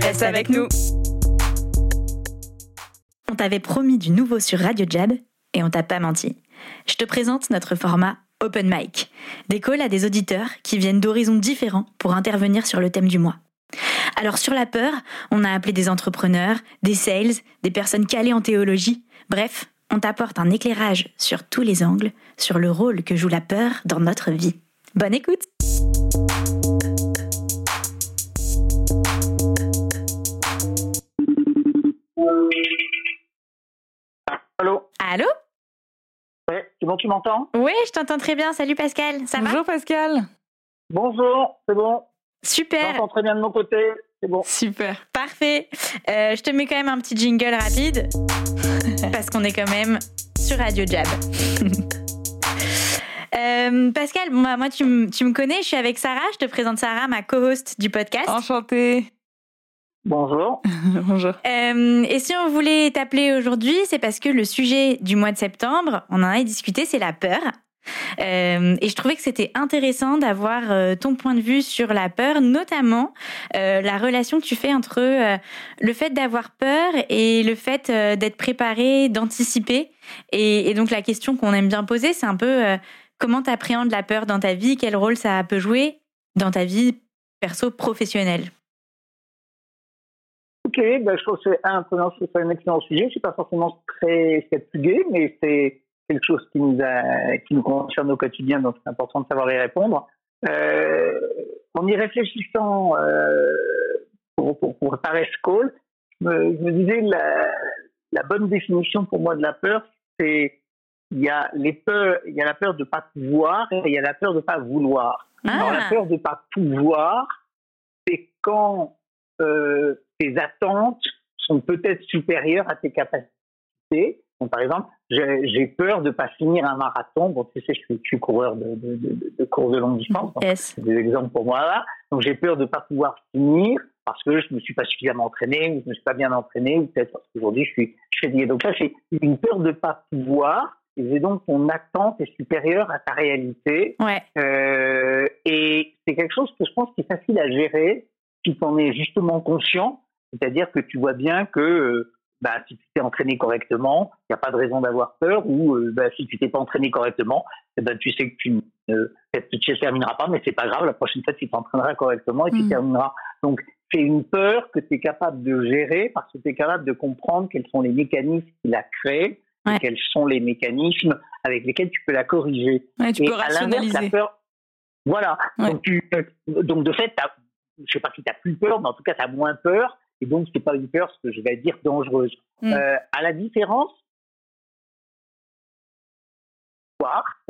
reste avec nous. On t'avait promis du nouveau sur Radio Jab et on t'a pas menti. Je te présente notre format Open Mic, des calls à des auditeurs qui viennent d'horizons différents pour intervenir sur le thème du mois. Alors sur la peur, on a appelé des entrepreneurs, des sales, des personnes calées en théologie, bref, on t'apporte un éclairage sur tous les angles, sur le rôle que joue la peur dans notre vie. Bonne écoute bon, tu m'entends? Oui, je t'entends très bien. Salut Pascal, ça va? Bonjour Pascal. Bonjour, c'est bon? Super J'entends très bien de mon côté, c'est bon. Super. Parfait. Euh, je te mets quand même un petit jingle rapide parce qu'on est quand même sur Radio Jab. Euh, Pascal, moi, moi tu me connais, je suis avec Sarah. Je te présente Sarah, ma co-host du podcast. Enchantée. Bonjour. Bonjour. Euh, et si on voulait t'appeler aujourd'hui, c'est parce que le sujet du mois de septembre, on en a discuté, c'est la peur. Euh, et je trouvais que c'était intéressant d'avoir euh, ton point de vue sur la peur, notamment euh, la relation que tu fais entre euh, le fait d'avoir peur et le fait euh, d'être préparé, d'anticiper. Et, et donc la question qu'on aime bien poser, c'est un peu euh, comment tu appréhendes la peur dans ta vie, quel rôle ça peut jouer dans ta vie perso professionnelle? Ok, ben, je trouve que c'est un, c'est un excellent sujet. C'est pas forcément très gai, mais c'est quelque chose qui nous, a, qui nous concerne au quotidien, donc c'est important de savoir y répondre. Euh, en y réfléchissant euh, pour, pour, pour préparer ce call, je me, je me disais la, la bonne définition pour moi de la peur, c'est il y a les peurs, il y a la peur de pas pouvoir et il y a la peur de pas vouloir. Alors la Ah. peur de pas pouvoir, c'est quand euh, tes attentes sont peut-être supérieures à tes capacités. Donc, par exemple, j'ai peur de pas finir un marathon. Bon, tu sais, je suis, je suis coureur de, de, de, de course de longue distance. Yes. c'est des exemples pour moi là. Donc j'ai peur de pas pouvoir finir parce que je me suis pas suffisamment entraîné ou je me suis pas bien entraîné ou peut-être parce qu'aujourd'hui je suis fais Donc là c'est une peur de pas pouvoir et donc ton attente est supérieure à ta réalité Ouais. euh, et c'est quelque chose que je pense qui est facile à gérer si tu en es justement conscient, c'est-à-dire que tu vois bien que euh, bah, si tu t'es entraîné correctement, il n'y a pas de raison d'avoir peur, ou euh, bah, si tu t'es pas entraîné correctement, eh ben, tu sais que tu ne que tu ne termineras pas, mais c'est pas grave, la prochaine fois tu t'entraîneras correctement et tu Mhm. termineras. Donc c'est une peur que tu es capable de gérer parce que tu es capable de comprendre quels sont les mécanismes qui la créent, Ouais. et quels sont les mécanismes avec lesquels tu peux la corriger. Ouais, tu Et peux à l'inverse, rationaliser. la peur, voilà. Ouais. Donc, tu, donc, de fait, je sais pas si tu as plus peur, mais en tout cas, tu as moins peur. Et donc, c'est pas une peur, ce que je vais dire, dangereuse. Mm. Euh, à la différence,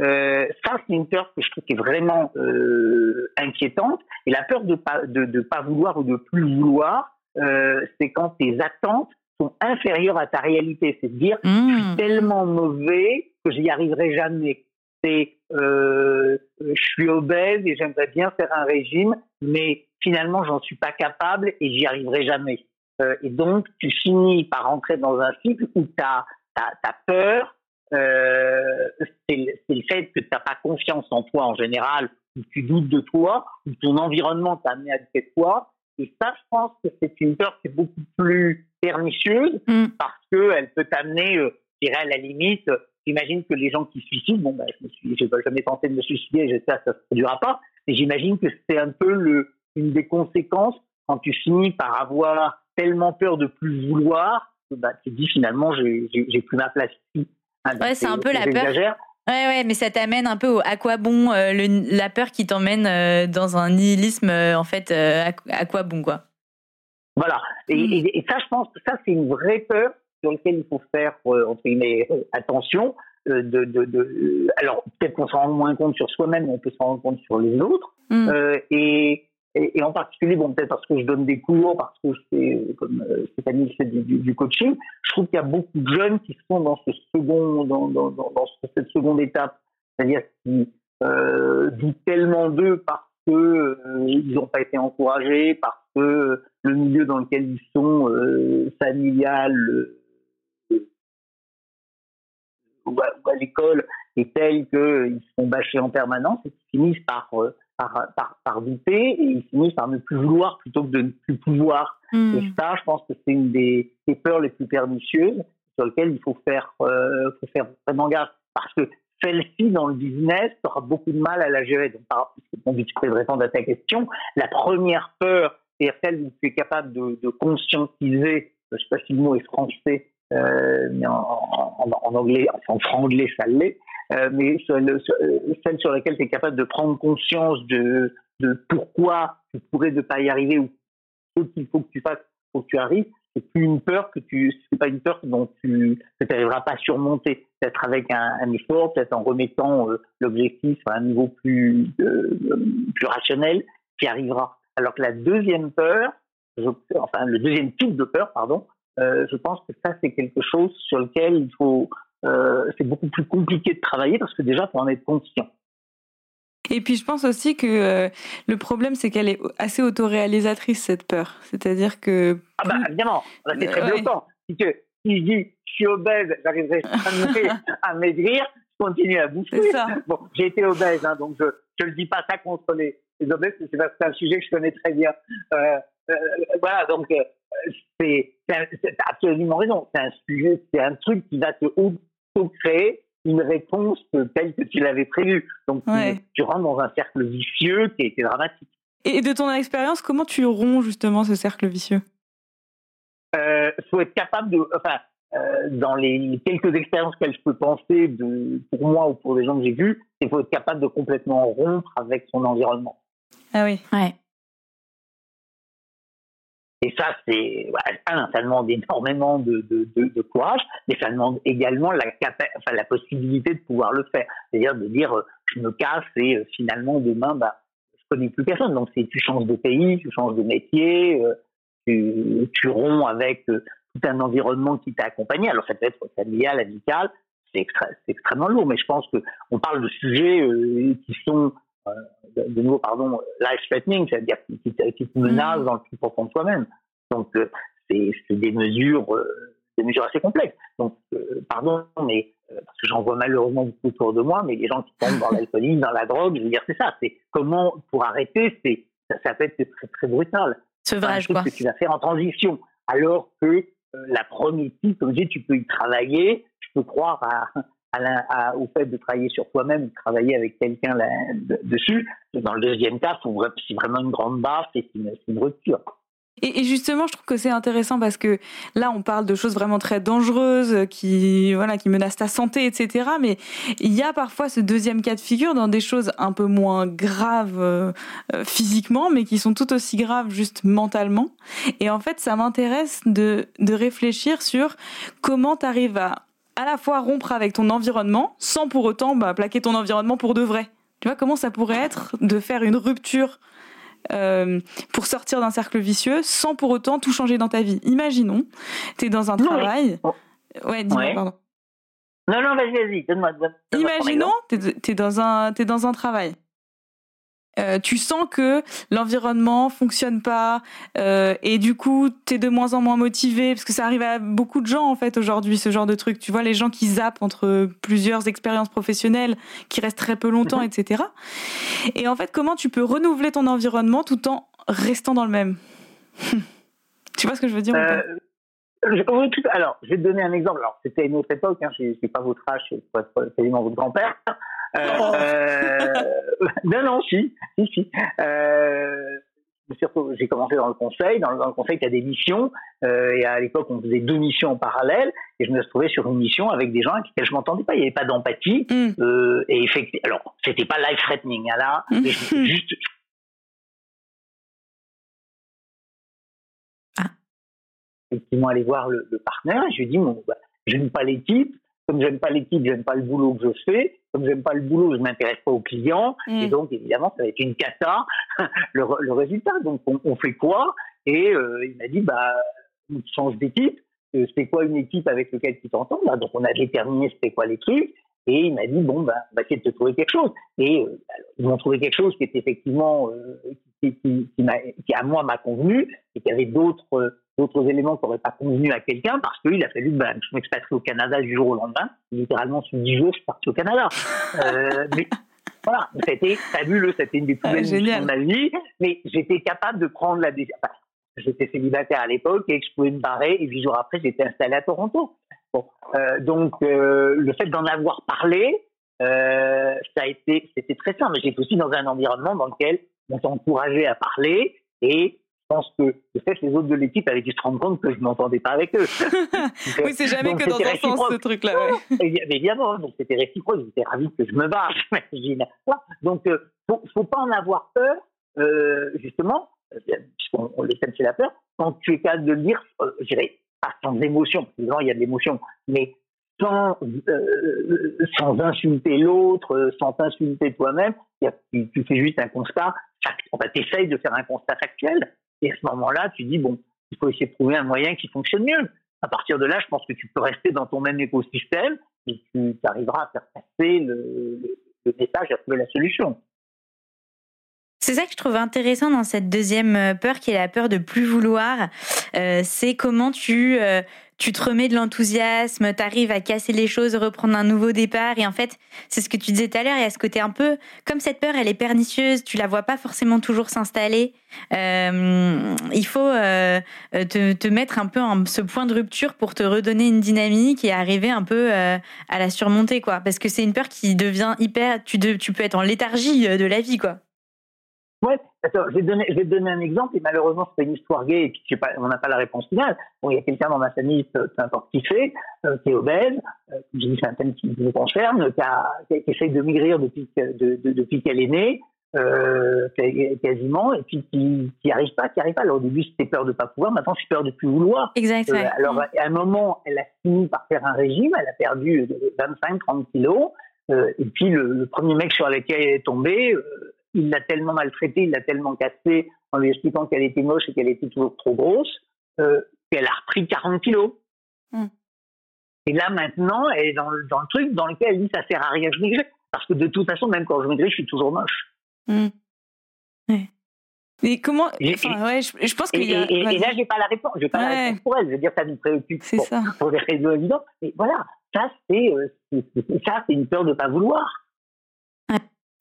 euh, ça, c'est une peur que je trouve qui est vraiment euh, inquiétante. Et la peur de pas, de, de pas vouloir ou de plus vouloir, euh, c'est quand tes attentes sont inférieures à ta réalité. C'est de dire, Mmh. tellement mauvais que j'y arriverai jamais. C'est je suis obèse et j'aimerais bien faire un régime, mais finalement j'en suis pas capable et j'y arriverai jamais. Euh, et donc tu finis par rentrer dans un cycle où ta ta, ta peur, euh, c'est le fait que tu n'as pas confiance en toi en général, ou tu doutes de toi, ou ton environnement t'a amené à douter toi. Et ça, je pense que c'est une peur qui est beaucoup plus pernicieuse Mm. parce qu'elle peut t'amener, euh, je dirais à la limite, j'imagine que les gens qui se suicident, bon, bah, je pas jamais tenté de me suicider, j'espère que ça se produira pas, mais j'imagine que c'est un peu le, une des conséquences quand tu finis par avoir tellement peur de plus vouloir, bah, tu te dis finalement, j'ai, plus ma place ici. Hein, donc Ouais, c'est un peu la peur. Ouais, ouais, mais ça t'amène un peu au à quoi bon, euh, le- la peur qui t'emmène euh, dans un nihilisme, euh, en fait, à, à quoi bon, quoi. Voilà. Et, Mm. et- et ça, je pense que ça, c'est une vraie peur sur laquelle il faut faire, entre guillemets, attention. de, de, de, alors, peut-être qu'on s'en rend moins compte sur soi-même, mais on peut s'en rendre compte sur les autres. Mm. Euh, et en particulier, bon, peut-être parce que je donne des cours, parce que c'est comme euh, Stéphanie fait du, du, coaching, je trouve qu'il y a beaucoup de jeunes qui sont dans ce second, dans, cette seconde étape, c'est-à-dire qui euh, doutent tellement d'eux parce que euh, n'ont pas été encouragés, parce que le milieu dans lequel ils sont euh, familial euh, ou à, l'école est tel qu'ils sont bâchés en permanence et qu'ils finissent par par, par, douter et ils finissent par ne plus vouloir plutôt que de ne plus pouvoir. Hmm. Et ça, je pense que c'est une des, peurs les plus pernicieuses sur lesquelles il faut faire, euh, faut faire vraiment gaffe. Parce que celle-ci, dans le business, aura beaucoup de mal à la gérer. Donc, par rapport de répondre à ta question, la première peur, c'est celle où tu es capable de, de conscientiser, je ne sais pas si le mot est français, euh, mais en, en, en, anglais, en franglais, ça l'est, mais euh, celle sur laquelle tu es capable de prendre conscience de, pourquoi tu pourrais ne pas y arriver ou ce qu'il faut que tu fasses pour que tu arrives, c'est plus une peur que tu, c'est pas une peur dont tu n'arriveras pas à surmonter. Peut-être avec un, effort, peut-être en remettant euh, l'objectif à un niveau plus plus rationnel, qui arrivera. Alors que la deuxième peur, enfin le deuxième type de peur, pardon, euh, je pense que ça c'est quelque chose sur lequel il faut euh, c'est beaucoup plus compliqué de travailler parce que déjà, il faut en être conscient. Et puis je pense aussi que euh, le problème, c'est qu'elle est assez autoréalisatrice, cette peur. C'est-à-dire que... Ah bah évidemment, c'est très euh, bloquant. Si, je dis je suis obèse, j'arriverai à maigrir, je continue à bouffer. Bon, j'ai été obèse, hein, donc je ne le dis pas ça contre les, les obèses, c'est un sujet que je connais très bien. Euh, euh, voilà, donc c'est absolument raison. C'est un sujet, c'est un truc qui va te créer une réponse telle que tu l'avais prévu. Donc tu, rentres dans un cercle vicieux qui est dramatique. Et de ton expérience, comment tu romps justement ce cercle vicieux? Il euh, faut être capable de, enfin, euh, dans les quelques expériences que je peux penser de, pour moi ou pour des gens que j'ai vus, il faut être capable de complètement rompre avec son environnement. Ah oui. Ouais. Et ça, c'est un, ça demande énormément de, courage, mais ça demande également la, enfin, la possibilité de pouvoir le faire. C'est-à-dire de dire, euh, je me casse et euh, finalement demain, bah, je connais plus personne. Donc, tu changes de pays, tu changes de métier, euh, tu, tu romps avec tout un environnement qui t'a accompagné. Alors, ça peut être familial, amical, c'est extrêmement lourd. Mais je pense que on parle de sujets qui sont de nouveau, pardon, life-threatening, c'est-à-dire qui, qui, te menace mm. dans le plus profond de toi-même. Donc, euh, c'est des mesures, euh, des mesures assez complexes. Donc, euh, pardon, mais parce que j'en vois malheureusement beaucoup autour de moi, mais les gens qui tombent dans l'alcoolisme, dans la drogue, je veux dire, c'est ça. C'est comment pour arrêter, c'est ça, ça, peut être très très brutal. Sevrage, quoi. que tu vas faire en transition, alors que la première type, comme je dis, tu peux y travailler. Je peux croire à, au fait de travailler sur toi-même, de travailler avec quelqu'un dessus. Dans le deuxième cas, c'est vraiment une grande barre, c'est une, rupture. Et, justement, je trouve que c'est intéressant parce que là, on parle de choses vraiment très dangereuses qui, voilà, qui menacent ta santé, etc. Mais il y a parfois ce deuxième cas de figure dans des choses un peu moins graves euh, euh, physiquement, mais qui sont tout aussi graves juste mentalement. Et en fait, ça m'intéresse de, de réfléchir sur comment tu arrives à à la fois rompre avec ton environnement sans pour autant bah, plaquer ton environnement pour de vrai. Tu vois comment ça pourrait être de faire une rupture euh, pour sortir d'un cercle vicieux sans pour autant tout changer dans ta vie? Imaginons, tu es dans un travail. Ouais, dis-moi, pardon. Non, non, vas-y, vas-y, donne-moi. Imaginons, tu es, es dans un travail. Euh, tu sens que l'environnement fonctionne pas euh, et du coup tu es de moins en moins motivé parce que ça arrive à beaucoup de gens en fait aujourd'hui ce genre de truc. Tu vois les gens qui zappent entre plusieurs expériences professionnelles qui restent très peu longtemps mhm. etc et en fait comment tu peux renouveler ton environnement tout en restant dans le même? Tu vois ce que je veux dire euh, alors je vais te donner un exemple. Alors c'était une autre époque hein, je pas votre âge je suis quasiment votre grand-père euh, non, non, si, si, si. Euh, j'ai commencé dans le conseil. Dans, le conseil, tu as des missions. Euh, et à l'époque, on faisait deux missions en parallèle. Et je me trouvé sur une mission avec des gens avec lesquels je m'entendais pas. Il n'y avait pas d'empathie. Mm. Euh, et effectivement, alors, c'était pas life threatening, hein, là. Mm. Mais juste. Ah. Effectivement, aller voir le, le partenaire. Et je lui ai dit, bon, bah, je n'aime pas types. Comme j'aime pas l'équipe, j'aime pas le boulot que je fais. Comme j'aime pas le boulot, je m'intéresse pas aux clients. Et Mm. donc, évidemment, ça va être une cata, le, résultat. Donc, on, on fait quoi? Et euh, il m'a dit, bah, on change d'équipe. Euh, C'était quoi une équipe avec laquelle tu t'entends? Bah, Donc, on a déterminé c'était quoi les trucs. Et il m'a dit, bon, bah, on va essayer de te trouver quelque chose. Et euh, ils m'ont trouvé quelque chose qui était effectivement, euh, qui, qui, qui, qui, à moi m'a convenu, et qu'il y avait d'autres d'autres éléments qui n'auraient pas convenu à quelqu'un, parce qu'il a fallu que bah, je m'expatrie au Canada du jour au lendemain. Littéralement, sur 10 jours, je suis parti au Canada. Euh, mais voilà, c'était fabuleux, c'était une des plus Ah, belles missions de ma vie, mais j'étais capable de prendre la décision. Enfin, j'étais célibataire à l'époque et que je pouvais me barrer, et huit jours après, j'étais installé à Toronto. Bon, euh, donc euh, le fait d'en avoir parlé, euh, ça a été, c'était très simple. Mais J'étais aussi dans un environnement dans lequel on s'encourageait à parler, et pense que fait que les autres de l'équipe avaient dû se rendre compte que je m'entendais pas avec eux. Donc, Oui, c'est jamais que dans un sens ce truc-là. ouais. Évi- Évidemment, donc c'était réciproque, j'étais ravi que je me barre, j'imagine. Donc, euh, faut, faut pas en avoir peur, euh, justement, euh, puisqu'on on le thème c'est la peur, quand tu es capable de le dire, euh, je dirais, pas sans émotion, évidemment il y a de l'émotion, mais sans, euh, sans insulter l'autre, sans t'insulter toi-même, il tu, tu fais juste un constat, fact- enfin, tu essayes de faire un constat factuel, et à ce moment-là, tu dis, bon, il faut essayer de trouver un moyen qui fonctionne mieux à partir de là, je pense que tu peux rester dans ton même écosystème et tu arriveras à faire passer le, message, à trouver la solution. C'est ça que je trouve intéressant dans cette deuxième peur, qui est la peur de plus vouloir. Euh, c'est comment tu euh, tu te remets de l'enthousiasme, t'arrives à casser les choses, reprendre un nouveau départ. Et en fait, c'est ce que tu disais tout à l'heure. Il y a ce côté un peu comme cette peur, elle est pernicieuse. Tu la vois pas forcément toujours s'installer. Euh, il faut euh, te, te mettre un peu en ce point de rupture pour te redonner une dynamique et arriver un peu euh, à la surmonter, quoi. Parce que c'est une peur qui devient hyper. Tu, de- tu peux être en léthargie euh, de la vie, quoi. Ouais, attends, je vais, te donner, je vais te donner un exemple, et malheureusement, c'est une histoire gay, et puis pas, on n'a pas la réponse finale. Bon, il y a quelqu'un dans ma famille, peu importe qui fait, euh, qui est obèse, euh, j'ai dit c'est un thème qui me concerne, qui, a, qui, qui essaye de maigrir depuis, de, de- depuis qu'elle est née, euh, quasiment, et puis qui n'y arrive pas, qui arrive pas. Alors au début, c'était peur de pas pouvoir, maintenant c'est peur de plus vouloir. Exact. Euh, alors, à un moment, elle a fini par faire un régime, elle a perdu 25-30 kilos, euh, et puis le, le premier mec sur lequel elle est tombée, euh, il l'a tellement maltraitée, il l'a tellement cassée en lui expliquant qu'elle était moche et qu'elle était toujours trop grosse, euh, qu'elle a repris 40 kilos. Mm. Et là, maintenant, elle est dans le, dans le truc dans lequel elle dit ça sert à rien je maigris. Parce que de toute façon, même quand je maigris, je suis toujours moche. Mm. Ouais. Et comment Et- enfin, ouais, je, je pense Et, qu'il y a. et- et vas-y. là, j'ai pas la réponse. J'ai pas la réponse pour elle. Je veux dire, ça nous préoccupe. Ça. pour des raisons évidentes. Mais voilà, ça c'est euh, ça c'est une peur de pas vouloir.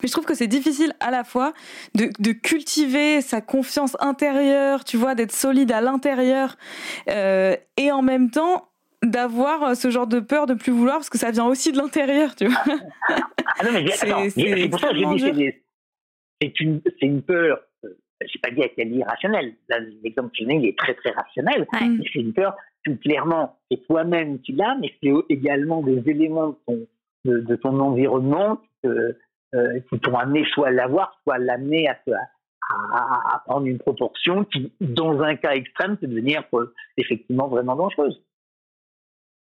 Mais je trouve que c'est difficile à la fois de, de cultiver sa confiance intérieure, tu vois, d'être solide à l'intérieur, euh, et en même temps d'avoir ce genre de peur de plus vouloir parce que ça vient aussi de l'intérieur, tu vois. Ah non, mais C'est- pour ça que j'ai dit c'est une peur. Euh, j'ai pas dit qu'elle est irrationnelle. Là, l'exemple que je donne, il est très très rationnel. Ouais. Mais C'est une peur que clairement c'est toi-même qui l'as, mais c'est également des éléments de ton de, de ton environnement qui te- euh, qui t'ont amené soit à l'avoir, soit à l'amener à, prendre une proportion qui, dans un cas extrême, peut devenir euh, effectivement vraiment dangereuse.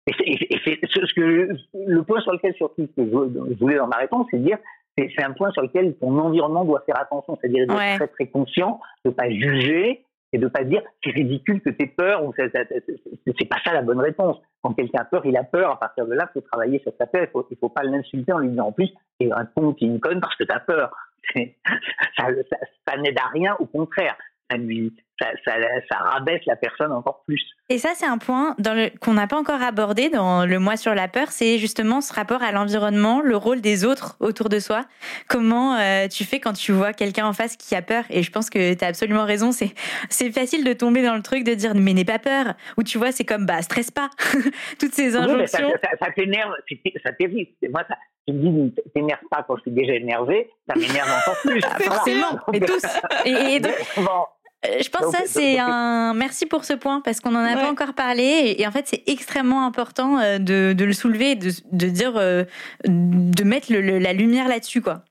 Et c'est, et c'est- ce ce que, le point sur lequel surtout que je, je voulais dans ma réponse, c'est de dire c'est, c'est un point sur lequel ton environnement doit faire attention, c'est-à-dire d'être Ouais. très très conscient, de pas juger et de pas dire c'est ridicule que tu peur ou c'est, pas ça la bonne réponse. Quand quelqu'un a peur, il a peur. À partir de là, il faut travailler sur sa peur. Il faut, faut pas l'insulter en lui disant en plus t'es un con, t'es une conne parce que tu as peur. Ça n'aide à rien, au contraire. Ça, lui, ça, ça, ça rabaisse la personne encore plus. Et ça, c'est un point qu'on n'a pas encore abordé dans le mois sur la peur, c'est justement ce rapport à l'environnement, le rôle des autres autour de soi. Comment euh, tu fais quand tu vois quelqu'un en face qui a peur? Et je pense que tu as absolument raison, c'est facile de tomber dans le truc de dire mais n'aie pas peur. Ou tu vois, c'est comme bah stresse pas. Toutes ces mais injonctions. ça, ça t'énerve, ça t'irrite. Moi, ça, tu me dis, t'énerve pas quand je suis déjà énervé, ça m'énerve encore plus. Forcément, Voilà. et tous. Et, et donc, Bon, Je pense que ça, c'est un. Merci pour ce point, parce qu'on n'en a Ouais. pas encore parlé. Et, en fait, c'est extrêmement important euh, de, de le soulever, de, de dire, euh, de mettre le- le- la lumière là-dessus, quoi.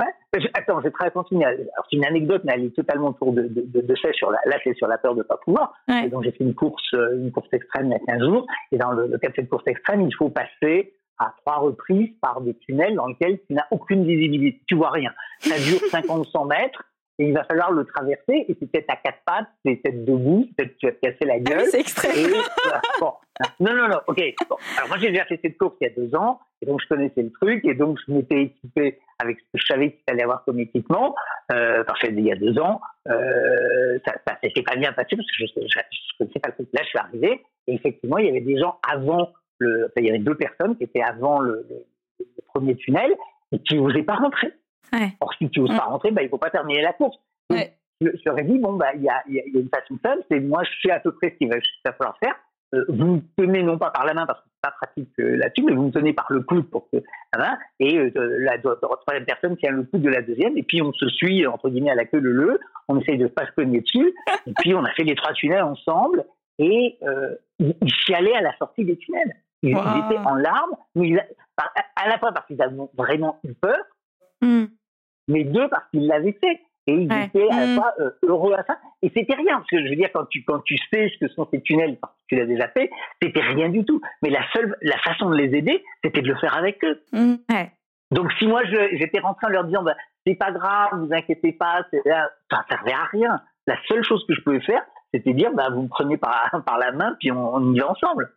Ouais, Attends, je vais très continuer. Alors, c'est une anecdote, mais elle est totalement autour de, de, de. Sur la, là, c'est sur la peur de ne pas pouvoir. Ouais. Et donc, j'ai fait une course, euh, une course extrême il y a 15 jours. Et dans le, le cas de cette course extrême, il faut passer à trois reprises par des tunnels dans lesquels tu n'as aucune visibilité. Tu vois rien. Ça dure 50-100 mètres et il va falloir le traverser. Et c'est peut-être à quatre pattes, c'est peut-être debout, peut-être tu vas te casser la Ah gueule. c'est extrême. Et, voilà, bon. Non, non, non, ok. Bon. Alors moi, j'ai déjà fait cette course il y a deux ans, et donc je connaissais le truc, et donc je m'étais équipé avec ce que je savais qu'il fallait avoir comme équipement, euh, parce que il y a deux ans, euh, ça, ça s'était pas bien passé parce que je, je connaissais pas le truc. Là, je suis arrivé, et effectivement, il y avait des gens avant le, enfin, il y avait deux personnes qui étaient avant le, le, le premier tunnel, et qui n'osaient pas rentrer. Ouais. Or, si tu n'oses pas rentrer, bah, il faut pas terminer la course. Donc, Ouais. je, je leur ai dit, bon, bah, il y a, il y, a, il y a une façon simple, c'est moi, je sais à peu près ce qu'il va, ce falloir faire. Euh, vous me tenez non pas par la main parce que c'est pas pratique euh, là-dessus, mais vous me tenez par le coude pour que la main et euh, la, troisième personne tient le coude de la deuxième et puis on se suit entre guillemets à la queue le le, on essaye de pas se cogner dessus et puis on a fait les trois tunnels ensemble et euh, ils, ils chialaient à la sortie des tunnels. Ils, Wow. ils étaient en larmes, mais ils, à, à la fois parce qu'ils avaient vraiment eu peur, Hmm. mais deux parce qu'ils l'avaient fait. Et ils Ouais. étaient à la Mm. fois euh, heureux à ça. Et c'était rien, parce que je veux dire, quand tu, quand tu sais ce que sont ces tunnels, parce que tu l'as déjà fait, c'était rien du tout. Mais la seule, la façon de les aider, c'était de le faire avec eux. Mm. Ouais. Donc si moi j'étais rentré en leur disant, bah, c'est pas grave, vous inquiétez pas, ça servait à rien. La seule chose que je pouvais faire, c'était dire, bah, vous me prenez par, par la main, puis on, on y va ensemble.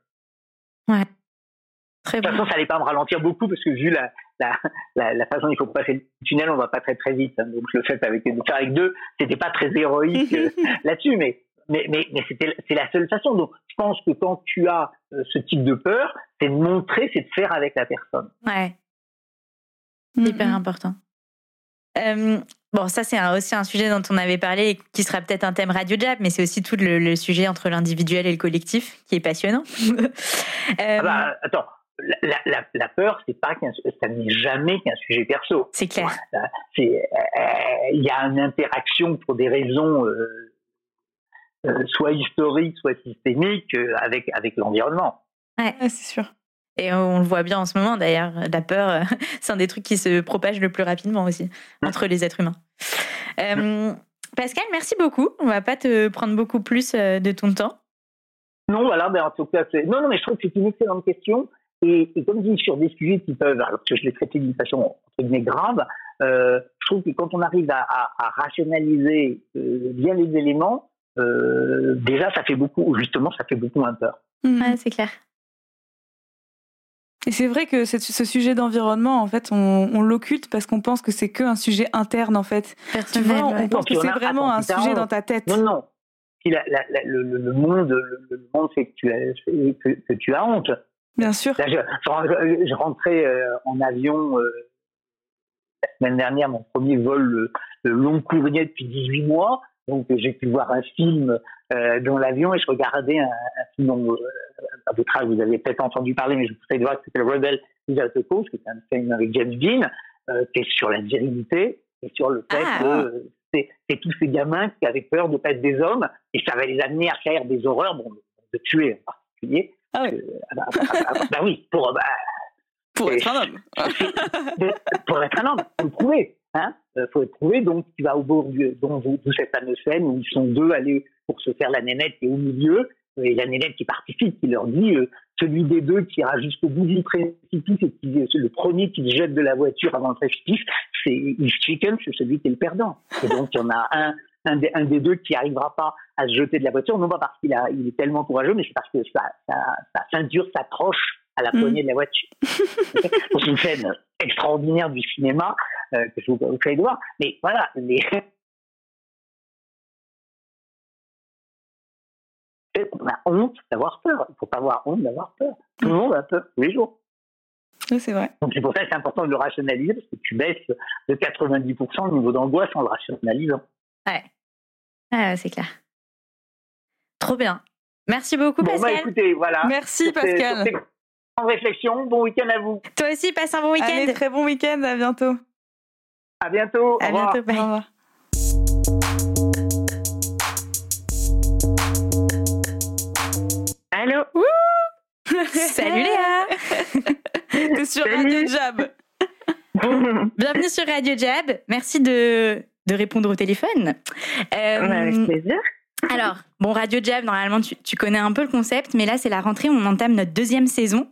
Très De toute bon. façon, ça allait pas me ralentir beaucoup parce que vu la, la, la, la façon dont il faut passer le tunnel, on va pas très très vite. hein. donc je le fais avec, le faire avec deux, c'était pas très héroïque euh, là-dessus, mais mais mais, mais c'était c'est la seule façon. Donc je pense que quand tu as euh, ce type de peur, c'est de montrer, c'est de faire avec la personne. Ouais. Mm, Hyper mm. important. Euh, bon, ça, c'est aussi un sujet dont on avait parlé et qui sera peut-être un thème Radio Jab, mais c'est aussi tout le, le sujet entre l'individuel et le collectif qui est passionnant. Euh, Ah bah, attends, la, la, la, la peur, c'est pas qu'un, ça n'est jamais qu'un sujet perso. c'est clair. Euh, il y a une interaction pour des raisons euh, euh, soit historiques, soit systémiques euh, avec avec l'environnement. Ouais, c'est sûr. Et on le voit bien en ce moment d'ailleurs. La peur, c'est un des trucs qui se propage le plus rapidement aussi entre les êtres humains. Euh, Pascal, merci beaucoup. On va pas te prendre beaucoup plus de ton temps. Non, voilà, ben en tout cas, c'est... non, non, mais je trouve que c'est une excellente question. Et, et comme dit sur des sujets qui peuvent, alors que je l'ai traité d'une façon entre guillemets grave, euh, je trouve que quand on arrive à, à, à rationaliser euh, bien les éléments, euh, déjà ça fait beaucoup, justement, ça fait beaucoup moins peur. Mm. Ouais, c'est clair. Et c'est vrai que ce, sujet d'environnement, en fait, on, on l'occulte parce qu'on pense que c'est qu'un sujet interne, en fait. Tu Personnel. vois, on ouais. pense que c'est a- vraiment attends, un sujet on- dans ta tête. Non, non. Si la, la, la- le, le- le monde, le, le monde fait que tu as, que, que tu as honte. Bien sûr. Là, je, je, je rentrais euh, en avion euh, la semaine dernière, mon premier vol euh, long courrier depuis 18 mois. Donc, euh, j'ai pu voir un film euh, dans l'avion et je regardais un, un film dont, euh, à votre âge, vous avez peut-être entendu parler, mais je vous conseille de voir que c'était Rebel Without a Cause, qui est un film avec James Dean, euh, qui est sur la virilité et sur le fait Ah. que euh, c'est c'est tous ces gamins qui avaient peur de pas être des hommes et ça va les amener à faire des horreurs, bon, de tuer en particulier. Ah ouais. Euh, ah bah, ah bah, ah bah, bah oui, pour, bah, Pour Et- être un homme. pour être un homme, faut le prouver. Hein Euh, faut le prouver. Donc, tu vas au bord du, donc, d'où d'où cette fameuse scène où ils sont deux allés pour se faire la nénette qui est au milieu. Et la nénette qui participe, qui leur dit euh, celui des deux qui ira jusqu'au bout du précipice et qui le premier qui se jette de la voiture avant le précipice, c'est If Chicken, c'est celui qui est le perdant. Et donc, il y en a un, un, des, un des deux qui n'arrivera pas à se jeter de la voiture, non pas parce qu'il a, il est tellement courageux, mais c'est parce que sa, sa, sa ceinture s'accroche à la Mm. poignée de la voiture. c'est une scène extraordinaire du cinéma euh, que je vous conseille de voir. Mais voilà, les... on a honte d'avoir peur. Il ne faut pas avoir honte d'avoir peur. Tout le monde a peur tous les jours. Oui, c'est vrai. Donc c'est pour ça que c'est important de le rationaliser parce que tu baisses de 90% le niveau d'angoisse en le rationalisant. Ouais. Ah, c'est clair. Trop bien. Merci beaucoup, Bon, bah Pascal. écoutez, voilà. Merci, Pascal. grandes réflexions, bon week-end à vous. Toi aussi, passe un bon week-end. Allez, très bon week-end. À bientôt. À bientôt. À Au revoir. bientôt. Bye. Au revoir. Allô? Salut Léa. T'es sur Salut. Radio Jab. bienvenue sur Radio Jab. Merci de, de répondre au téléphone. Euh, avec plaisir. Alors, bon, Radio Jab, normalement, tu, connais un peu le concept, mais là, c'est la rentrée, on entame notre deuxième saison.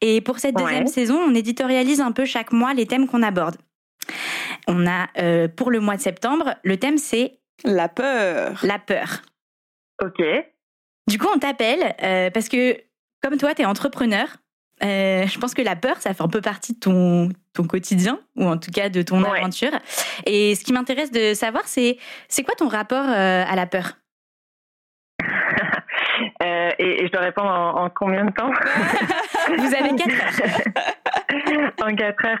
Et pour cette deuxième saison, on éditorialise un peu chaque mois les thèmes qu'on aborde. On a, euh, pour le mois de septembre, le thème, c'est... La peur. La peur. Ok. Du coup, on t'appelle euh, parce que, comme toi, tu es entrepreneur. Euh, je pense que la peur, ça fait un peu partie de ton, ton quotidien, ou en tout cas de ton aventure. Et ce qui m'intéresse de savoir, c'est c'est quoi ton rapport à la peur? Euh, et, je dois répondre en, combien de temps? Vous avez quatre heures. en quatre heures.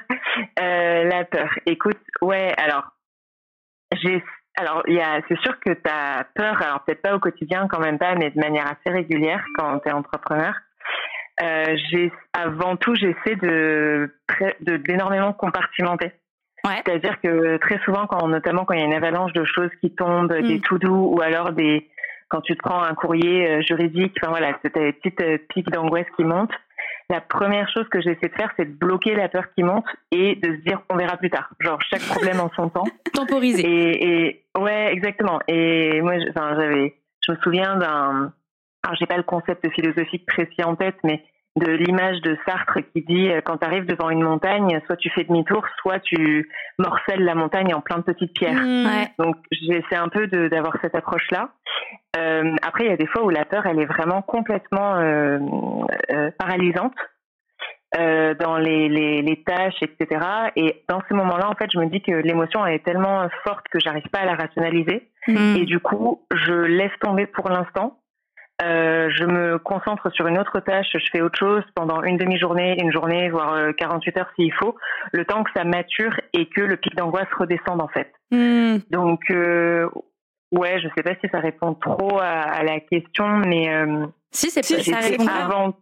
Euh, la peur. Écoute, ouais, alors, j'ai. Alors, il y a, c'est sûr que tu as peur, alors peut-être pas au quotidien quand même pas, mais de manière assez régulière quand tu es entrepreneur. Euh, j'ai, avant tout, j'essaie de, d'énormément compartimenter. Ouais. C'est-à-dire que très souvent, quand, notamment quand il y a une avalanche de choses qui tombent, des mm. tout doux ou alors des, quand tu te prends un courrier euh, juridique, enfin voilà, c'est des petites euh, pics d'angoisse qui montent. La première chose que j'essaie de faire, c'est de bloquer la peur qui monte et de se dire on verra plus tard. Genre chaque problème en son temps. Temporiser. Et, et ouais, exactement. Et moi, enfin, j'avais, je me souviens d'un, alors j'ai pas le concept philosophique précis en tête, mais de l'image de Sartre qui dit euh, quand tu arrives devant une montagne, soit tu fais demi-tour, soit tu morcelles la montagne en plein de petites pierres. Mmh. Donc j'essaie un peu d'avoir cette approche-là. Euh, après, il y a des fois où la peur, elle est vraiment complètement euh, euh paralysante euh, dans les, les, les, tâches, etc. Et dans ces moments-là, en fait, je me dis que l'émotion est tellement forte que j'arrive pas à la rationaliser. Mmh. Et du coup, je laisse tomber pour l'instant euh, je me concentre sur une autre tâche, je fais autre chose pendant une demi-journée, une journée, voire 48 euh, heures s'il faut, le temps que ça mature et que le pic d'angoisse redescende en fait. Hmm. Donc, euh, ouais, je sais pas si ça répond trop à, la question, mais euh, si c'est ça répond avant.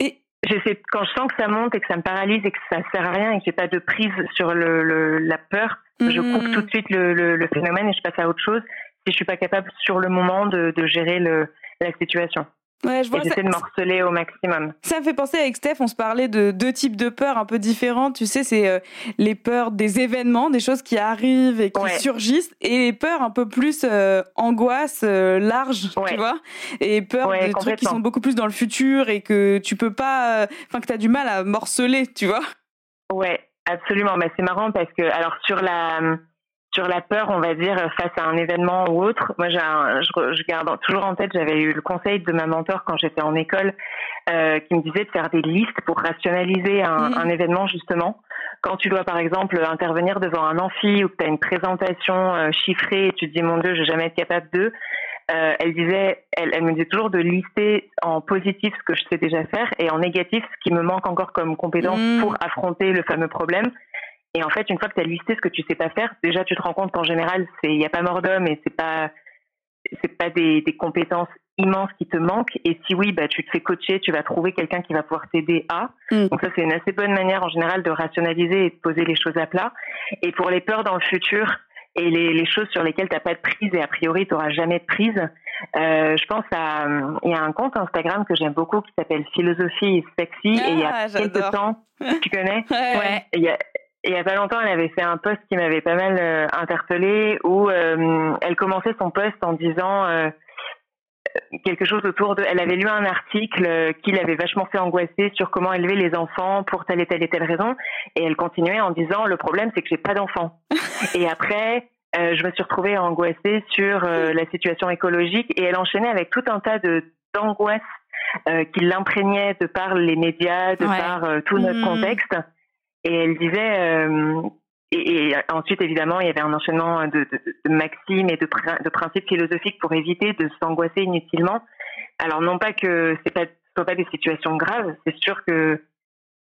Et j'essaie quand je sens que ça monte et que ça me paralyse et que ça sert à rien et que j'ai pas de prise sur le, la peur, je coupe hmm. tout de suite le, le, phénomène et je passe à autre chose. Si je suis pas capable sur le moment de, de gérer le la situation. Ouais, je vois. J'essaie de morceler au maximum. Ça me fait penser avec Steph, on se parlait de deux types de peurs un peu différentes. Tu sais, c'est euh, les peurs des événements, des choses qui arrivent et qui surgissent, et les peurs un peu plus euh, angoisse euh, large, tu vois, et peurs de trucs qui sont beaucoup plus dans le futur et que tu peux pas, enfin que tu as du mal à morceler, tu vois. Ouais, absolument. Mais c'est marrant parce que alors sur la sur la peur, on va dire, face à un événement ou autre. Moi, j'ai je, je, garde toujours en tête, j'avais eu le conseil de ma mentor quand j'étais en école, euh, qui me disait de faire des listes pour rationaliser un, mmh. un, événement, justement. Quand tu dois, par exemple, intervenir devant un amphi ou que tu as une présentation euh, chiffrée et tu te dis, mon Dieu, je vais jamais être capable de, euh, elle disait, elle, elle, me disait toujours de lister en positif ce que je sais déjà faire et en négatif ce qui me manque encore comme compétence mmh. pour affronter le fameux problème. Et en fait, une fois que tu as listé ce que tu sais pas faire, déjà tu te rends compte qu'en général, il n'y a pas mort d'homme et c'est pas c'est pas des, des, compétences immenses qui te manquent. Et si oui, bah tu te fais coacher, tu vas trouver quelqu'un qui va pouvoir t'aider à. Mm. Donc ça, c'est une assez bonne manière en général de rationaliser et de poser les choses à plat. Et pour les peurs dans le futur et les, les choses sur lesquelles tu n'as pas de prise et a priori tu n'auras jamais de prise, euh, je pense à il y a un compte Instagram que j'aime beaucoup qui s'appelle Philosophie Sexy et il y a ah, quelques temps, tu connais? Ouais. Il y a, il y a pas longtemps, elle avait fait un post qui m'avait pas mal euh, interpellée où euh, elle commençait son post en disant euh, quelque chose autour de. Elle avait lu un article qui l'avait vachement fait angoisser sur comment élever les enfants pour telle et telle et telle raison, et elle continuait en disant le problème c'est que j'ai pas d'enfants. et après. je me suis retrouvée angoissée sur la situation écologique et elle enchaînait avec tout un tas de d'angoisses qui l'imprégnaient de par les médias, de par tout notre mmh. contexte. Et elle disait, euh, et, ensuite évidemment il y avait un enchaînement de, de, de maximes et de, de, principes philosophiques pour éviter de s'angoisser inutilement. Alors non pas que c'est pas sont pas des situations graves, c'est sûr que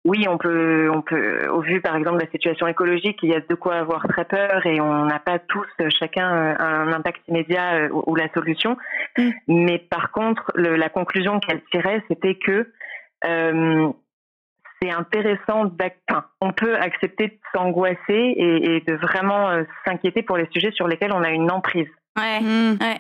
oui, on peut, on peut, au vu par exemple de la situation écologique, il y a de quoi avoir très peur et on n'a pas tous chacun un impact immédiat ou, la solution. Mm. Mais par contre, le, la conclusion qu'elle tirait, c'était que euh, c'est intéressant enfin, on peut accepter de s'angoisser et, de vraiment euh, s'inquiéter pour les sujets sur lesquels on a une emprise. Ouais. Mmh. ouais.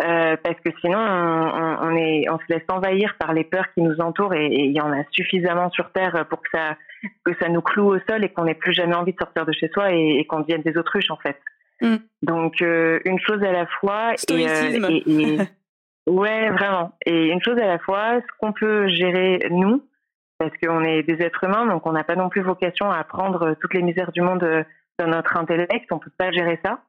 Euh, parce que sinon on, est, on se laisse envahir par les peurs qui nous entourent et il y en a suffisamment sur Terre pour que ça, que ça nous cloue au sol et qu'on n'ait plus jamais envie de sortir de chez soi et, qu'on devienne des autruches en fait. Mm. Donc une chose à la fois. Et, ouais, vraiment. Et une chose à la fois, ce qu'on peut gérer nous, parce qu'on est des êtres humains, donc on n'a pas non plus vocation à prendre toutes les misères du monde dans notre intellect, on peut pas gérer ça.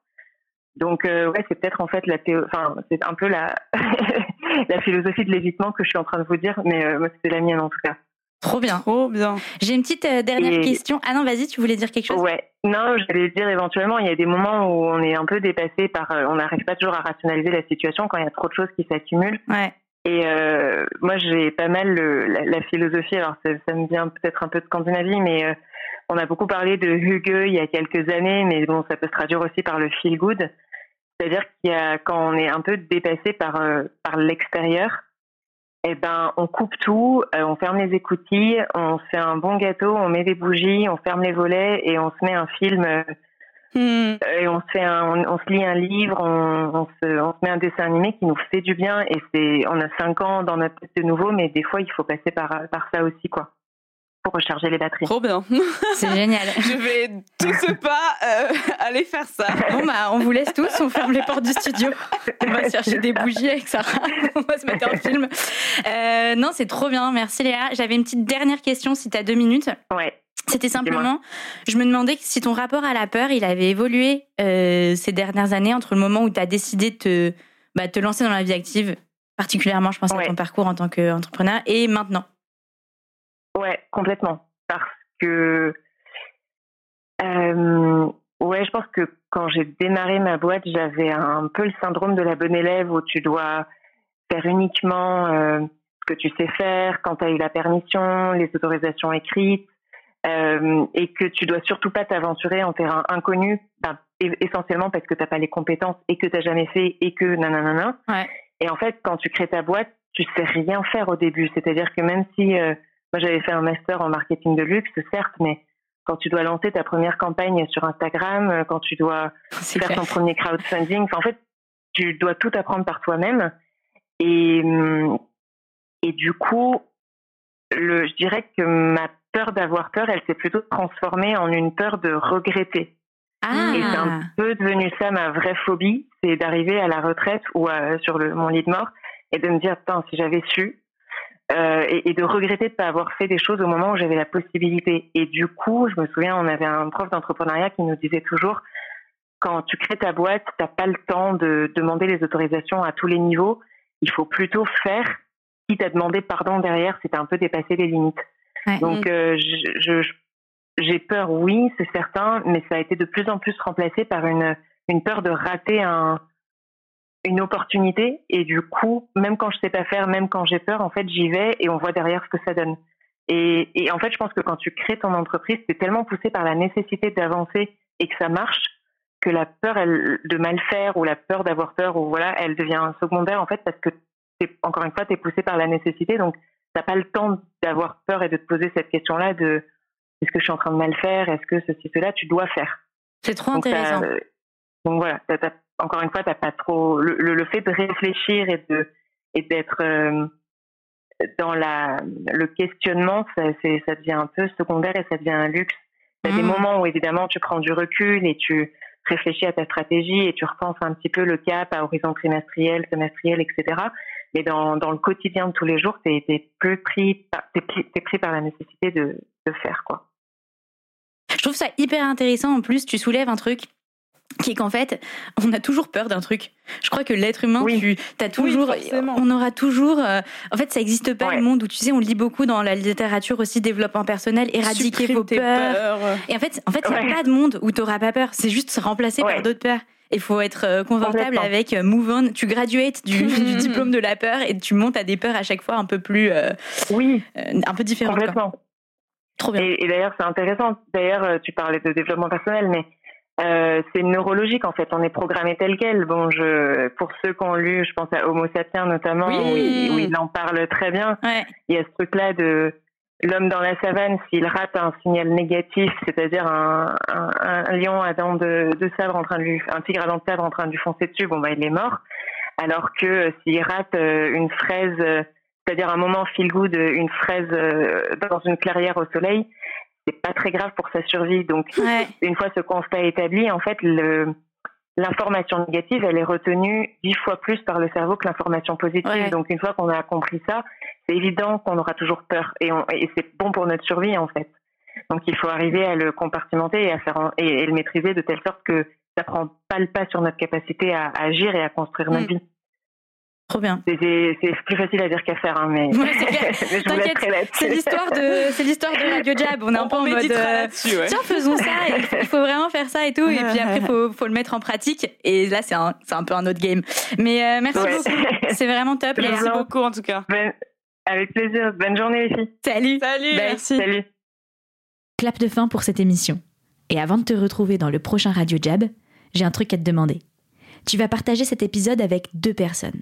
Donc euh, ouais, c'est peut-être en fait la enfin c'est un peu la la philosophie de l'évitement que je suis en train de vous dire, mais euh, moi c'était la mienne en tout cas. Trop bien. Trop bien. J'ai une petite euh, dernière question. Ah non, vas-y, tu voulais dire quelque chose? Ouais. Non, j'allais dire éventuellement, il y a des moments où on est un peu dépassé par, on n'arrive pas toujours à rationaliser la situation quand il y a trop de choses qui s'accumulent. Ouais. Et moi, j'ai pas mal la, philosophie. Alors, ça, ça me vient peut-être un peu de Scandinavie, mais on a beaucoup parlé de Hugue il y a quelques années, mais bon, ça peut se traduire aussi par le feel good. C'est-à-dire qu'il y a, quand on est un peu dépassé par, euh, par l'extérieur, eh ben, on coupe tout, euh, on ferme les écoutilles, on fait un bon gâteau, on met des bougies, on ferme les volets et on se met un film. Hmm. Et on se fait on, se lit un livre, on, se, on se met un dessin animé qui nous fait du bien et c'est, on a cinq ans dans notre tête de nouveau, mais des fois il faut passer par, par ça aussi, quoi pour recharger les batteries. Trop bien. C'est génial. Je vais tout ce pas euh, aller faire ça. Bon bah on vous laisse tous, on ferme les portes du studio. On va chercher des bougies avec Sarah. On va se mettre en film. Euh, non, c'est trop bien. Merci Léa. J'avais une petite dernière question si tu as deux minutes. Ouais. C'était simplement, je me demandais si ton rapport à la peur, il avait évolué euh, ces dernières années entre le moment où tu as décidé de te, bah, te lancer dans la vie active, particulièrement je pense à ton parcours en tant qu'entrepreneur, et maintenant? Ouais, complètement. Parce que, euh, ouais, je pense que quand j'ai démarré ma boîte, j'avais un peu le syndrome de la bonne élève où tu dois faire uniquement euh, ce que tu sais faire, quand tu as eu la permission, les autorisations écrites, euh, et que tu dois surtout pas t'aventurer en terrain inconnu, ben, essentiellement parce que tu n'as pas les compétences et que tu n'as jamais fait et que nanana. Ouais. Et en fait, quand tu crées ta boîte, tu sais rien faire au début. C'est-à-dire que même si moi, j'avais fait un master en marketing de luxe, certes, mais quand tu dois lancer ta première campagne sur Instagram, euh, quand tu dois faire ton premier crowdfunding, en fait, tu dois tout apprendre par toi-même. Et, hum, et du coup, le, je dirais que ma peur d'avoir peur, elle s'est plutôt transformée en une peur de regretter. Ah. Et c'est un peu devenu ça ma vraie phobie, c'est d'arriver à la retraite ou sur le, mon lit de mort et de me dire, si j'avais su, euh, et, et, de regretter de ne pas avoir fait des choses au moment où j'avais la possibilité. Et du coup, je me souviens, on avait un prof d'entrepreneuriat qui nous disait toujours, quand tu crées ta boîte, tu n'as pas le temps de demander les autorisations à tous les niveaux. Il faut plutôt faire. Qui t'a demandé pardon derrière, c'était un peu dépasser les limites. Donc, euh, je, j'ai peur, oui, c'est certain, mais ça a été de plus en plus remplacé par une, une peur de rater un, une opportunité. Et du coup, même quand je sais pas faire, même quand j'ai peur, en fait, j'y vais et on voit derrière ce que ça donne. Et, et en fait, je pense que quand tu crées ton entreprise, tu es tellement poussé par la nécessité d'avancer et que ça marche que la peur elle, de mal faire ou la peur d'avoir peur ou voilà, elle devient secondaire en fait parce que encore une fois, tu es poussé par la nécessité. Donc t'as pas le temps d'avoir peur et de te poser cette question-là de est-ce que je suis en train de mal faire, est-ce que ceci cela, tu dois faire? C'est trop intéressant. donc voilà, t'as encore une fois, t'as pas trop le, le, fait de réfléchir et de et d'être euh, dans la le questionnement, ça, ça devient un peu secondaire et ça devient un luxe. Il y a des mmh. moments où évidemment tu prends du recul et tu réfléchis à ta stratégie et tu repenses un petit peu le cap à horizon trimestriel, semestriel, etc. Mais dans, dans le quotidien de tous les jours, t'es, es plus pris par, t'es, t'es pris par la nécessité de, de faire quoi. Je trouve ça hyper intéressant. En plus, tu soulèves un truc qui est qu'en fait, on a toujours peur d'un truc. Je crois que l'être humain, tu as toujours, on aura toujours. Euh, en fait, ça n'existe pas le monde où tu sais, on lit beaucoup dans la littérature aussi développement personnel, éradiquer vos peurs. Et en fait, en fait, il n'y a pas de monde où tu n'auras pas peur. C'est juste remplacé par d'autres peurs. Il faut être euh, confortable avec euh, Move On. Tu graduates du, du, diplôme de la peur et tu montes à des peurs à chaque fois un peu plus, oui, un peu différentes. Complètement. Trop bien. Et, et d'ailleurs, c'est intéressant. D'ailleurs, tu parlais de développement personnel, mais euh, c'est neurologique en fait, on est programmé tel quel. Bon, je, pour ceux qui ont lu, je pense à Homo sapiens notamment, où, il, en parle très bien. Il y a ce truc-là de l'homme dans la savane, s'il rate un signal négatif, c'est-à-dire un, un, lion à dents de, de, sabre en train de lui, un tigre à dents de sabre en train de lui foncer dessus, bon bah il est mort. alors que s'il rate une fraise, c'est-à-dire un moment feel good, une fraise dans une clairière au soleil, c'est pas très grave pour sa survie. Donc, une fois ce constat établi, en fait, le, l'information négative, elle est retenue dix fois plus par le cerveau que l'information positive. Donc, une fois qu'on a compris ça, c'est évident qu'on aura toujours peur et, et c'est bon pour notre survie, en fait. Donc, il faut arriver à le compartimenter et à faire et, le maîtriser de telle sorte que ça prend pas le pas sur notre capacité à, agir et à construire notre mm. vie. Trop bien. C'est plus facile à dire qu'à faire, hein, mais, ouais, c'est l'histoire de c'est l'histoire de Radio Jab. On est un peu en mode euh, tiens faisons ça. Il faut, vraiment faire ça et tout. Et puis après faut faut le mettre en pratique. Et là c'est un c'est un peu un autre game. Mais euh, merci beaucoup. C'est vraiment top. Merci beaucoup en tout cas. Ben, avec plaisir. Bonne journée les filles. Salut. Salut. Merci. Salut. Clap de fin pour cette émission. Et avant de te retrouver dans le prochain Radio Jab, j'ai un truc à te demander. Tu vas partager cet épisode avec deux personnes.